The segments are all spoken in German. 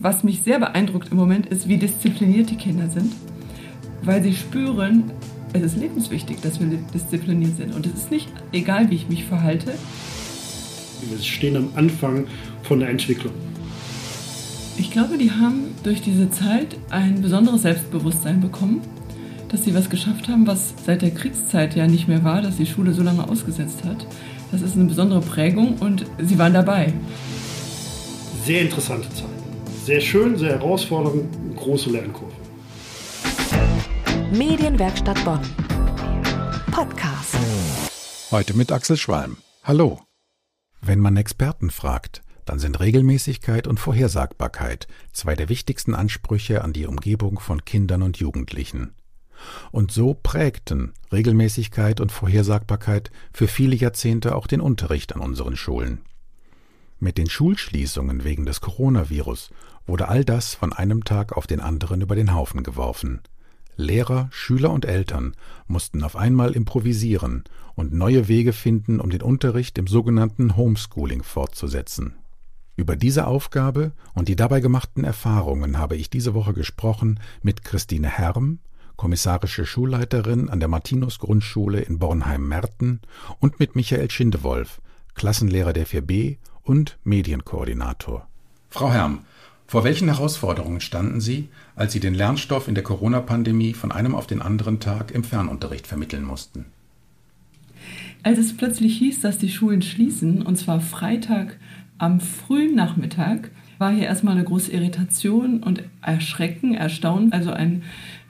was mich sehr beeindruckt im Moment ist, wie diszipliniert die Kinder sind, weil sie spüren, es ist lebenswichtig, dass wir diszipliniert sind. Und es ist nicht egal, wie ich mich verhalte. Wir stehen am Anfang von der Entwicklung. Ich glaube, die haben durch diese Zeit ein besonderes Selbstbewusstsein bekommen, dass sie was geschafft haben, was seit der Kriegszeit ja nicht mehr war, dass die Schule so lange ausgesetzt hat. Das ist eine besondere Prägung und sie waren dabei. Sehr interessante Zeit. Sehr schön, sehr herausfordernd, große Lernkurve. Medienwerkstatt Bonn. Podcast. Heute mit Axel Schwalm. Hallo. Wenn man Experten fragt, dann sind Regelmäßigkeit und Vorhersagbarkeit zwei der wichtigsten Ansprüche an die Umgebung von Kindern und Jugendlichen. Und so prägten Regelmäßigkeit und Vorhersagbarkeit für viele Jahrzehnte auch den Unterricht an unseren Schulen. Mit den Schulschließungen wegen des Coronavirus wurde all das von einem Tag auf den anderen über den Haufen geworfen. Lehrer, Schüler und Eltern mussten auf einmal improvisieren und neue Wege finden, um den Unterricht im sogenannten Homeschooling fortzusetzen. Über diese Aufgabe und die dabei gemachten Erfahrungen habe ich diese Woche gesprochen mit Christine Herm, kommissarische Schulleiterin an der Martinus Grundschule in Bornheim-Merten und mit Michael Schindewolf, Klassenlehrer der 4b und Medienkoordinator. Frau Herm, vor welchen Herausforderungen standen Sie, als Sie den Lernstoff in der Corona-Pandemie von einem auf den anderen Tag im Fernunterricht vermitteln mussten? Als es plötzlich hieß, dass die Schulen schließen, und zwar Freitag am frühen Nachmittag war hier erstmal eine große Irritation und Erschrecken, Erstaunen, also ein,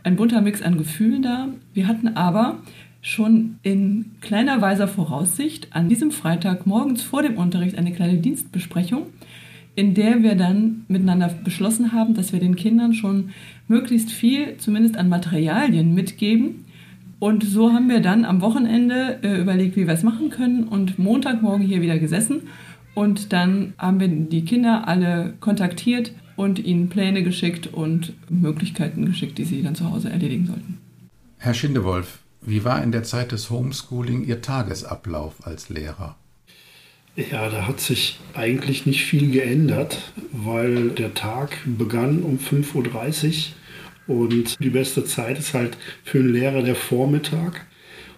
ein bunter Mix an Gefühlen da. Wir hatten aber schon in kleiner weiser Voraussicht an diesem Freitag morgens vor dem Unterricht eine kleine Dienstbesprechung, in der wir dann miteinander beschlossen haben, dass wir den Kindern schon möglichst viel, zumindest an Materialien mitgeben. Und so haben wir dann am Wochenende äh, überlegt, wie wir es machen können und Montagmorgen hier wieder gesessen und dann haben wir die Kinder alle kontaktiert und ihnen Pläne geschickt und Möglichkeiten geschickt, die sie dann zu Hause erledigen sollten. Herr Schindewolf, wie war in der Zeit des Homeschooling Ihr Tagesablauf als Lehrer? Ja, da hat sich eigentlich nicht viel geändert, weil der Tag begann um 5.30 Uhr und die beste Zeit ist halt für einen Lehrer der Vormittag.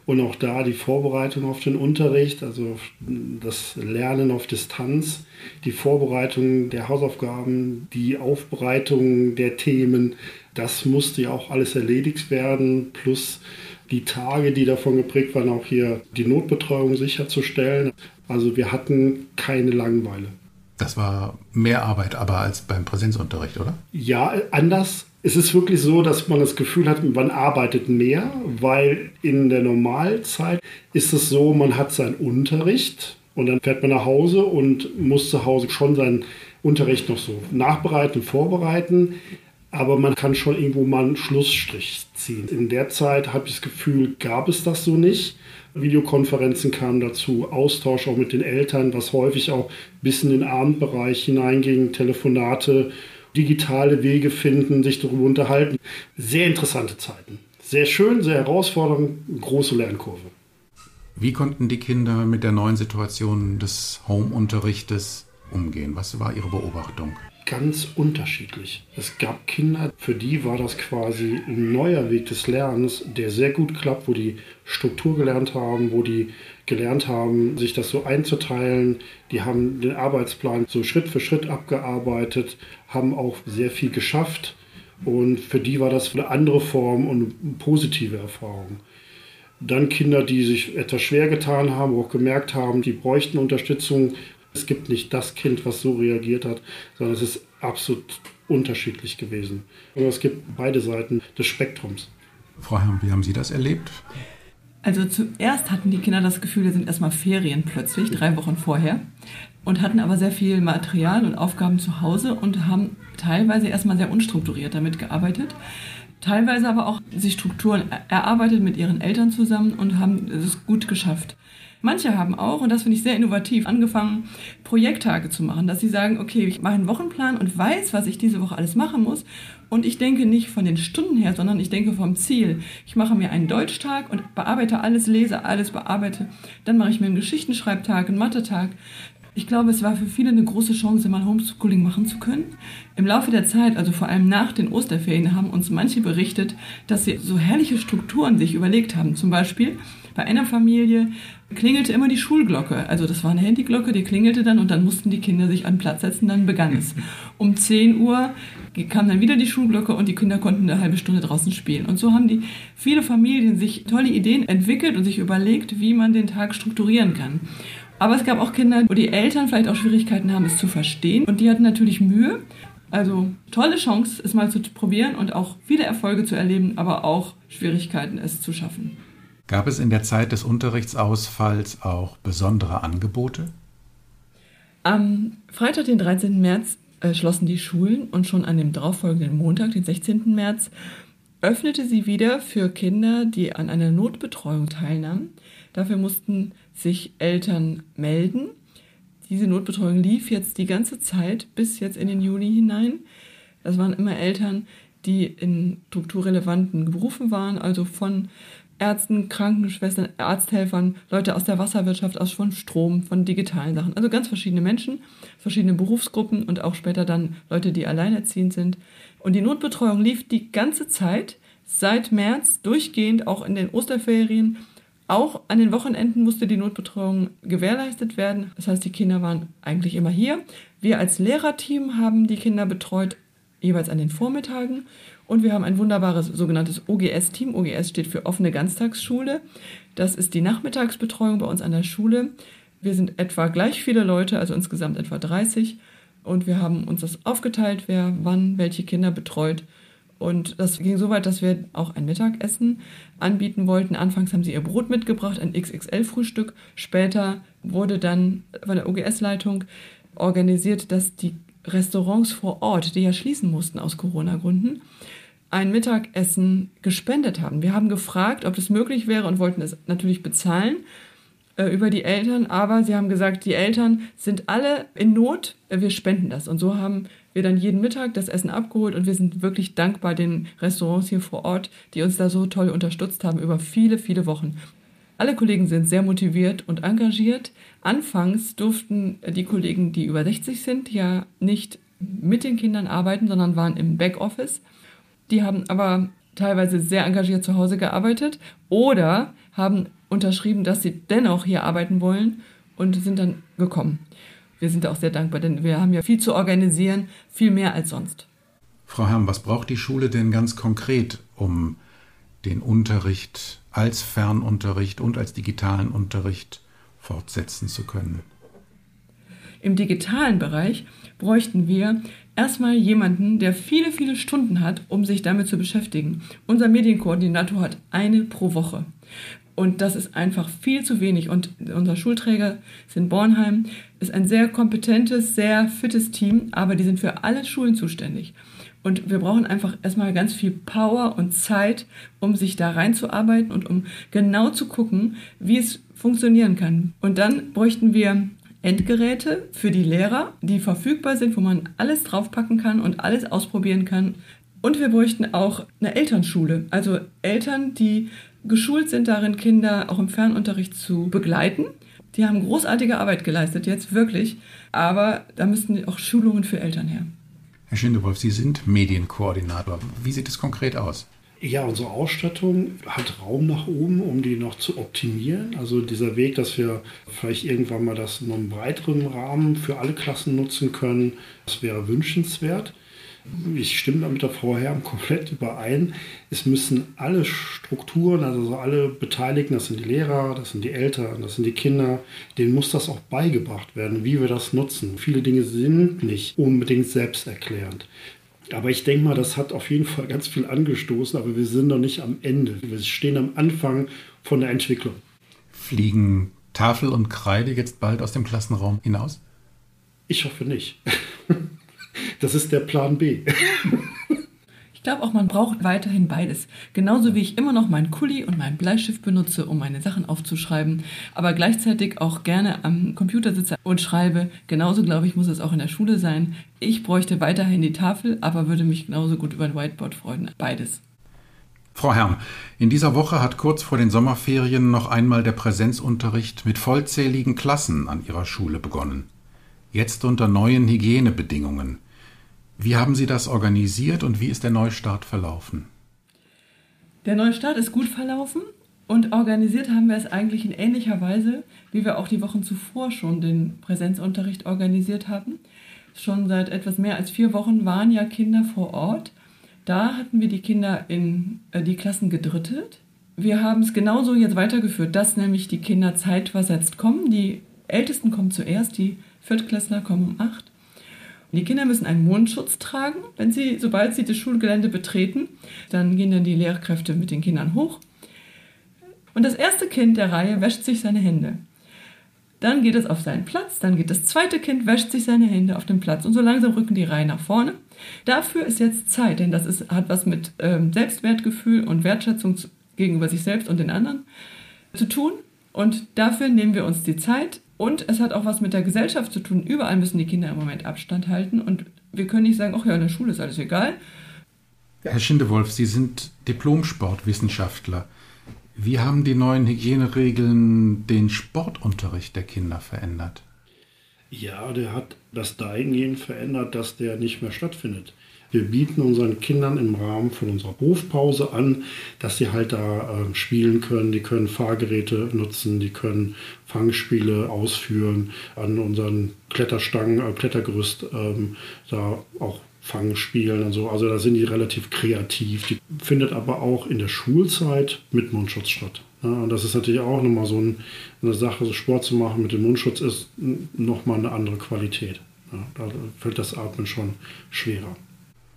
Und auch da die Vorbereitung auf den Unterricht, also das Lernen auf Distanz, die Vorbereitung der Hausaufgaben, die Aufbereitung der Themen, das musste ja auch alles erledigt werden, plus die Tage, die davon geprägt waren, auch hier die Notbetreuung sicherzustellen. Also wir hatten keine Langeweile. Das war mehr Arbeit aber als beim Präsenzunterricht, oder? Ja, anders es ist wirklich so, dass man das Gefühl hat, man arbeitet mehr, weil in der Normalzeit ist es so, man hat seinen Unterricht und dann fährt man nach Hause und muss zu Hause schon seinen Unterricht noch so nachbereiten, vorbereiten. Aber man kann schon irgendwo mal einen Schlussstrich ziehen. In der Zeit habe ich das Gefühl, gab es das so nicht. Videokonferenzen kamen dazu, Austausch auch mit den Eltern, was häufig auch bis in den Abendbereich hineinging, Telefonate digitale Wege finden, sich darüber unterhalten. Sehr interessante Zeiten. Sehr schön, sehr herausfordernd, große Lernkurve. Wie konnten die Kinder mit der neuen Situation des Home-Unterrichtes umgehen? Was war Ihre Beobachtung? Ganz unterschiedlich. Es gab Kinder, für die war das quasi ein neuer Weg des Lernens, der sehr gut klappt, wo die Struktur gelernt haben, wo die gelernt haben, sich das so einzuteilen. Die haben den Arbeitsplan so Schritt für Schritt abgearbeitet, haben auch sehr viel geschafft. Und für die war das eine andere Form und eine positive Erfahrung. Dann Kinder, die sich etwas schwer getan haben, auch gemerkt haben, die bräuchten Unterstützung. Es gibt nicht das Kind, was so reagiert hat, sondern es ist absolut unterschiedlich gewesen. Aber es gibt beide Seiten des Spektrums. Frau Herrn, wie haben Sie das erlebt? Also zuerst hatten die Kinder das Gefühl, wir sind erstmal Ferien plötzlich, drei Wochen vorher, und hatten aber sehr viel Material und Aufgaben zu Hause und haben teilweise erstmal sehr unstrukturiert damit gearbeitet, teilweise aber auch sich Strukturen erarbeitet mit ihren Eltern zusammen und haben es gut geschafft. Manche haben auch, und das finde ich sehr innovativ, angefangen, Projekttage zu machen, dass sie sagen, okay, ich mache einen Wochenplan und weiß, was ich diese Woche alles machen muss. Und ich denke nicht von den Stunden her, sondern ich denke vom Ziel. Ich mache mir einen Deutschtag und bearbeite alles, lese alles, bearbeite. Dann mache ich mir einen Geschichtenschreibtag, einen Mathetag. Ich glaube, es war für viele eine große Chance, mal Homeschooling machen zu können. Im Laufe der Zeit, also vor allem nach den Osterferien, haben uns manche berichtet, dass sie so herrliche Strukturen sich überlegt haben. Zum Beispiel bei einer Familie klingelte immer die Schulglocke. Also das war eine Handyglocke, die klingelte dann und dann mussten die Kinder sich an den Platz setzen, dann begann es. Um 10 Uhr kam dann wieder die Schulglocke und die Kinder konnten eine halbe Stunde draußen spielen. Und so haben die viele Familien sich tolle Ideen entwickelt und sich überlegt, wie man den Tag strukturieren kann. Aber es gab auch Kinder, wo die Eltern vielleicht auch Schwierigkeiten haben, es zu verstehen. Und die hatten natürlich Mühe. Also tolle Chance, es mal zu probieren und auch viele Erfolge zu erleben, aber auch Schwierigkeiten, es zu schaffen. Gab es in der Zeit des Unterrichtsausfalls auch besondere Angebote? Am Freitag, den 13. März, äh, schlossen die Schulen und schon an dem darauffolgenden Montag, den 16. März, öffnete sie wieder für Kinder, die an einer Notbetreuung teilnahmen. Dafür mussten sich Eltern melden. Diese Notbetreuung lief jetzt die ganze Zeit bis jetzt in den Juli hinein. Das waren immer Eltern, die in strukturrelevanten Berufen waren, also von Ärzten, Krankenschwestern, Arzthelfern, Leute aus der Wasserwirtschaft, aus von Strom, von digitalen Sachen. Also ganz verschiedene Menschen, verschiedene Berufsgruppen und auch später dann Leute, die alleinerziehend sind. Und die Notbetreuung lief die ganze Zeit, seit März, durchgehend, auch in den Osterferien. Auch an den Wochenenden musste die Notbetreuung gewährleistet werden. Das heißt, die Kinder waren eigentlich immer hier. Wir als Lehrerteam haben die Kinder betreut, jeweils an den Vormittagen. Und wir haben ein wunderbares sogenanntes OGS-Team. OGS steht für offene Ganztagsschule. Das ist die Nachmittagsbetreuung bei uns an der Schule. Wir sind etwa gleich viele Leute, also insgesamt etwa 30. Und wir haben uns das aufgeteilt, wer wann welche Kinder betreut. Und das ging so weit, dass wir auch ein Mittagessen anbieten wollten. Anfangs haben sie ihr Brot mitgebracht, ein XXL-Frühstück. Später wurde dann von der OGS-Leitung organisiert, dass die Restaurants vor Ort, die ja schließen mussten aus Corona-Gründen, ein Mittagessen gespendet haben. Wir haben gefragt, ob das möglich wäre und wollten es natürlich bezahlen äh, über die Eltern, aber sie haben gesagt, die Eltern sind alle in Not, wir spenden das. Und so haben wir dann jeden Mittag das Essen abgeholt und wir sind wirklich dankbar den Restaurants hier vor Ort, die uns da so toll unterstützt haben über viele, viele Wochen. Alle Kollegen sind sehr motiviert und engagiert. Anfangs durften die Kollegen, die über 60 sind, ja nicht mit den Kindern arbeiten, sondern waren im Backoffice. Die haben aber teilweise sehr engagiert zu Hause gearbeitet oder haben unterschrieben, dass sie dennoch hier arbeiten wollen und sind dann gekommen. Wir sind auch sehr dankbar, denn wir haben ja viel zu organisieren, viel mehr als sonst. Frau Herrn, was braucht die Schule denn ganz konkret, um den Unterricht als Fernunterricht und als digitalen Unterricht fortsetzen zu können? Im digitalen Bereich bräuchten wir erstmal jemanden, der viele, viele Stunden hat, um sich damit zu beschäftigen. Unser Medienkoordinator hat eine pro Woche. Und das ist einfach viel zu wenig. Und unser Schulträger ist in Bornheim, ist ein sehr kompetentes, sehr fittes Team, aber die sind für alle Schulen zuständig. Und wir brauchen einfach erstmal ganz viel Power und Zeit, um sich da reinzuarbeiten und um genau zu gucken, wie es funktionieren kann. Und dann bräuchten wir Endgeräte für die Lehrer, die verfügbar sind, wo man alles draufpacken kann und alles ausprobieren kann. Und wir bräuchten auch eine Elternschule, also Eltern, die geschult sind darin, Kinder auch im Fernunterricht zu begleiten. Die haben großartige Arbeit geleistet, jetzt wirklich, aber da müssten auch Schulungen für Eltern her. Herr Schindewolf, Sie sind Medienkoordinator. Wie sieht es konkret aus? Ja, unsere Ausstattung hat Raum nach oben, um die noch zu optimieren. Also dieser Weg, dass wir vielleicht irgendwann mal das in einem breiteren Rahmen für alle Klassen nutzen können, das wäre wünschenswert. Ich stimme da mit der Frau Herm komplett überein. Es müssen alle Strukturen, also alle Beteiligten, das sind die Lehrer, das sind die Eltern, das sind die Kinder, denen muss das auch beigebracht werden, wie wir das nutzen. Viele Dinge sind nicht unbedingt selbsterklärend. Aber ich denke mal, das hat auf jeden Fall ganz viel angestoßen, aber wir sind noch nicht am Ende. Wir stehen am Anfang von der Entwicklung. Fliegen Tafel und Kreide jetzt bald aus dem Klassenraum hinaus? Ich hoffe nicht. Das ist der Plan B. Ich glaube auch, man braucht weiterhin beides. Genauso wie ich immer noch meinen Kuli und meinen Bleistift benutze, um meine Sachen aufzuschreiben, aber gleichzeitig auch gerne am Computer sitze und schreibe. Genauso, glaube ich, muss es auch in der Schule sein. Ich bräuchte weiterhin die Tafel, aber würde mich genauso gut über ein Whiteboard freuen. Beides. Frau Herrn, in dieser Woche hat kurz vor den Sommerferien noch einmal der Präsenzunterricht mit vollzähligen Klassen an Ihrer Schule begonnen. Jetzt unter neuen Hygienebedingungen. Wie haben Sie das organisiert und wie ist der Neustart verlaufen? Der Neustart ist gut verlaufen und organisiert haben wir es eigentlich in ähnlicher Weise, wie wir auch die Wochen zuvor schon den Präsenzunterricht organisiert haben. Schon seit etwas mehr als vier Wochen waren ja Kinder vor Ort. Da hatten wir die Kinder in äh, die Klassen gedrittelt. Wir haben es genauso jetzt weitergeführt, dass nämlich die Kinder zeitversetzt kommen. Die Ältesten kommen zuerst, die Viertklässler kommen um acht. Die Kinder müssen einen Mundschutz tragen, wenn sie, sobald sie das Schulgelände betreten. Dann gehen dann die Lehrkräfte mit den Kindern hoch. Und das erste Kind der Reihe wäscht sich seine Hände. Dann geht es auf seinen Platz, dann geht das zweite Kind, wäscht sich seine Hände auf dem Platz und so langsam rücken die Reihe nach vorne. Dafür ist jetzt Zeit, denn das ist, hat was mit ähm, Selbstwertgefühl und Wertschätzung gegenüber sich selbst und den anderen zu tun. Und dafür nehmen wir uns die Zeit. Und es hat auch was mit der Gesellschaft zu tun. Überall müssen die Kinder im Moment Abstand halten. Und wir können nicht sagen, ach ja, in der Schule ist alles egal. Herr Schindewolf, Sie sind Diplom-Sportwissenschaftler. Wie haben die neuen Hygieneregeln den Sportunterricht der Kinder verändert? Ja, der hat das dahingehend verändert, dass der nicht mehr stattfindet. Wir bieten unseren Kindern im Rahmen von unserer Hofpause an, dass sie halt da äh, spielen können. Die können Fahrgeräte nutzen, die können Fangspiele ausführen an unseren Kletterstangen, äh, Klettergerüst, ähm, da auch Fangspielen und so. Also da sind die relativ kreativ. Die findet aber auch in der Schulzeit mit Mundschutz statt. Ja, und das ist natürlich auch nochmal so ein, eine Sache, so Sport zu machen mit dem Mundschutz ist nochmal eine andere Qualität. Ja, da fällt das Atmen schon schwerer.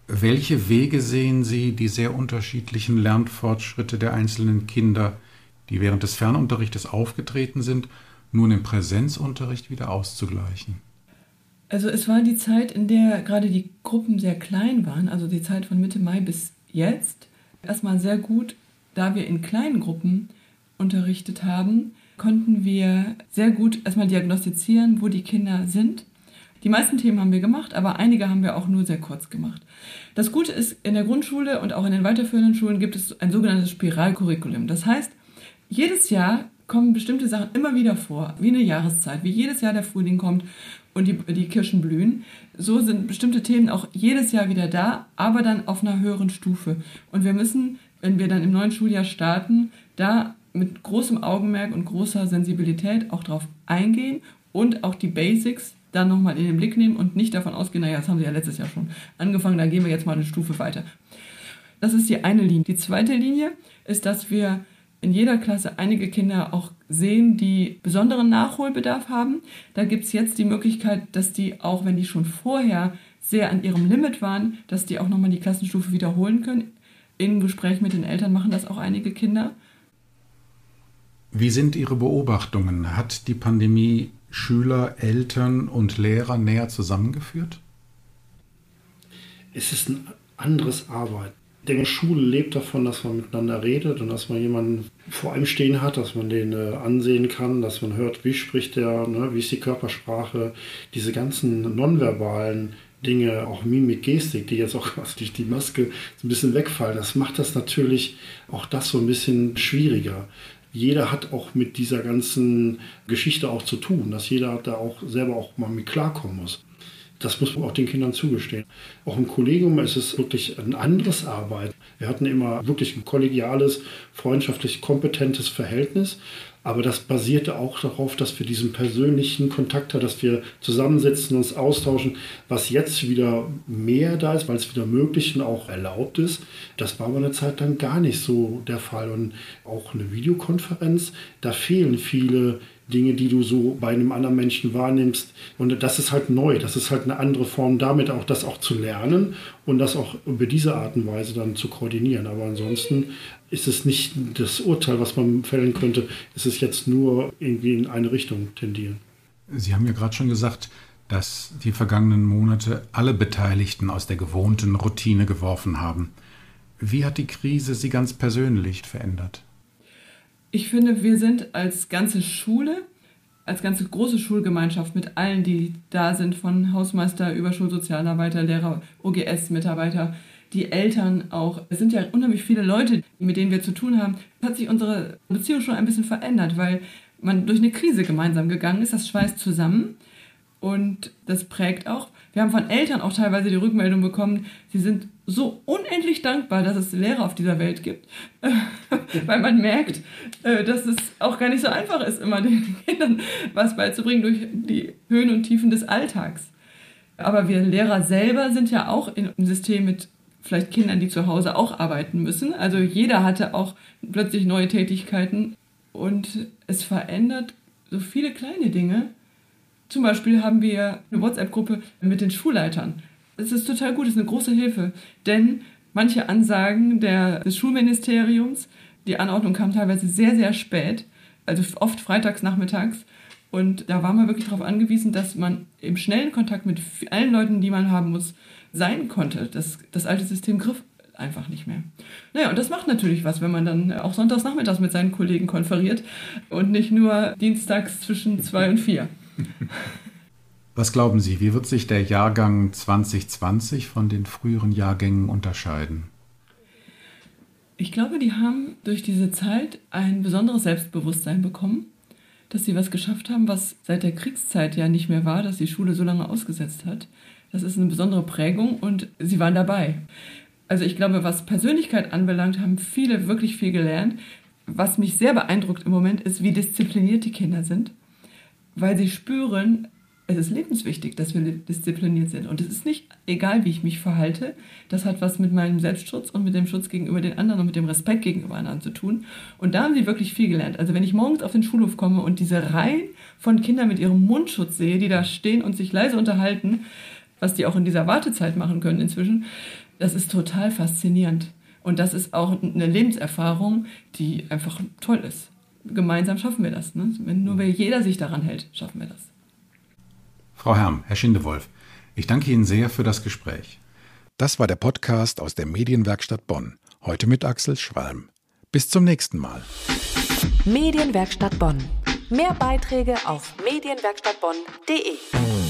Welche Wege sehen Sie, die sehr unterschiedlichen Lernfortschritte der einzelnen Kinder, die während des Fernunterrichtes aufgetreten sind, nun im Präsenzunterricht wieder auszugleichen? Also es war die Zeit, in der gerade die Gruppen sehr klein waren, also die Zeit von Mitte Mai bis jetzt. Erstmal sehr gut, da wir in kleinen Gruppen unterrichtet haben, konnten wir sehr gut erstmal diagnostizieren, wo die Kinder sind. Die meisten Themen haben wir gemacht, aber einige haben wir auch nur sehr kurz gemacht. Das Gute ist, in der Grundschule und auch in den weiterführenden Schulen gibt es ein sogenanntes Spiralcurriculum. Das heißt, jedes Jahr kommen bestimmte Sachen immer wieder vor, wie eine Jahreszeit, wie jedes Jahr der Frühling kommt und die, die Kirschen blühen. So sind bestimmte Themen auch jedes Jahr wieder da, aber dann auf einer höheren Stufe. Und wir müssen, wenn wir dann im neuen Schuljahr starten, da mit großem Augenmerk und großer Sensibilität auch drauf eingehen und auch die Basics dann nochmal in den Blick nehmen und nicht davon ausgehen, naja, das haben sie ja letztes Jahr schon angefangen, da gehen wir jetzt mal eine Stufe weiter. Das ist die eine Linie. Die zweite Linie ist, dass wir in jeder Klasse einige Kinder auch sehen, die besonderen Nachholbedarf haben. Da gibt es jetzt die Möglichkeit, dass die, auch wenn die schon vorher sehr an ihrem Limit waren, dass die auch nochmal die Klassenstufe wiederholen können. In Gespräch mit den Eltern machen das auch einige Kinder. Wie sind Ihre Beobachtungen? Hat die Pandemie Schüler, Eltern und Lehrer näher zusammengeführt? Es ist ein anderes Arbeiten denke, Schule lebt davon, dass man miteinander redet und dass man jemanden vor einem stehen hat, dass man den äh, ansehen kann, dass man hört, wie spricht der, ne, wie ist die Körpersprache, diese ganzen nonverbalen Dinge, auch Mimik, Gestik, die jetzt auch also durch die Maske so ein bisschen wegfallen, das macht das natürlich auch das so ein bisschen schwieriger. Jeder hat auch mit dieser ganzen Geschichte auch zu tun, dass jeder da auch selber auch mal mit klarkommen muss. Das muss man auch den Kindern zugestehen. Auch im Kollegium ist es wirklich ein anderes Arbeiten. Wir hatten immer wirklich ein kollegiales, freundschaftlich kompetentes Verhältnis. Aber das basierte auch darauf, dass wir diesen persönlichen Kontakt haben, dass wir zusammensitzen, uns austauschen, was jetzt wieder mehr da ist, weil es wieder möglich und auch erlaubt ist. Das war aber eine Zeit lang gar nicht so der Fall. Und auch eine Videokonferenz, da fehlen viele Dinge, die du so bei einem anderen Menschen wahrnimmst. Und das ist halt neu, das ist halt eine andere Form, damit auch das auch zu lernen und das auch über diese Art und Weise dann zu koordinieren. Aber ansonsten ist es nicht das Urteil, was man fällen könnte, es ist jetzt nur irgendwie in eine Richtung tendieren. Sie haben ja gerade schon gesagt, dass die vergangenen Monate alle Beteiligten aus der gewohnten Routine geworfen haben. Wie hat die Krise Sie ganz persönlich verändert? Ich finde, wir sind als ganze Schule, als ganze große Schulgemeinschaft mit allen, die da sind, von Hausmeister über Schulsozialarbeiter, Lehrer, OGS-Mitarbeiter, die Eltern auch. Es sind ja unheimlich viele Leute, mit denen wir zu tun haben. Hat sich unsere Beziehung schon ein bisschen verändert, weil man durch eine Krise gemeinsam gegangen ist. Das schweißt zusammen. Und das prägt auch. Wir haben von Eltern auch teilweise die Rückmeldung bekommen, sie sind so unendlich dankbar, dass es Lehrer auf dieser Welt gibt, weil man merkt, äh, dass es auch gar nicht so einfach ist, immer den Kindern was beizubringen durch die Höhen und Tiefen des Alltags. Aber wir Lehrer selber sind ja auch im System mit vielleicht Kindern, die zu Hause auch arbeiten müssen. Also jeder hatte auch plötzlich neue Tätigkeiten und es verändert so viele kleine Dinge. Zum Beispiel haben wir eine WhatsApp-Gruppe mit den Schulleitern. Es ist total gut, es ist eine große Hilfe, denn manche Ansagen der, des Schulministeriums, die Anordnung kam teilweise sehr, sehr spät, also oft freitags nachmittags. Und da war man wirklich darauf angewiesen, dass man im schnellen Kontakt mit allen Leuten, die man haben muss, sein konnte. Das, das alte System griff einfach nicht mehr. Naja, und das macht natürlich was, wenn man dann auch sonntags nachmittags mit seinen Kollegen konferiert und nicht nur dienstags zwischen zwei und vier. Was glauben Sie, wie wird sich der Jahrgang 2020 von den früheren Jahrgängen unterscheiden? Ich glaube, die haben durch diese Zeit ein besonderes Selbstbewusstsein bekommen, dass sie was geschafft haben, was seit der Kriegszeit ja nicht mehr war, dass die Schule so lange ausgesetzt hat. Das ist eine besondere Prägung und sie waren dabei. Also ich glaube, was Persönlichkeit anbelangt, haben viele wirklich viel gelernt. Was mich sehr beeindruckt im Moment ist, wie diszipliniert die Kinder sind, weil sie spüren, es ist lebenswichtig, dass wir diszipliniert sind. Und es ist nicht egal, wie ich mich verhalte. Das hat was mit meinem Selbstschutz und mit dem Schutz gegenüber den anderen und mit dem Respekt gegenüber anderen zu tun. Und da haben sie wirklich viel gelernt. Also wenn ich morgens auf den Schulhof komme und diese Reihen von Kindern mit ihrem Mundschutz sehe, die da stehen und sich leise unterhalten, was die auch in dieser Wartezeit machen können inzwischen, das ist total faszinierend. Und das ist auch eine Lebenserfahrung, die einfach toll ist. Gemeinsam schaffen wir das. Ne? Wenn nur jeder sich daran hält, schaffen wir das. Frau Herm, Herr Schindewolf, ich danke Ihnen sehr für das Gespräch. Das war der Podcast aus der Medienwerkstatt Bonn. Heute mit Axel Schwalm. Bis zum nächsten Mal. Medienwerkstatt Bonn. Mehr Beiträge auf medienwerkstattbonn.de.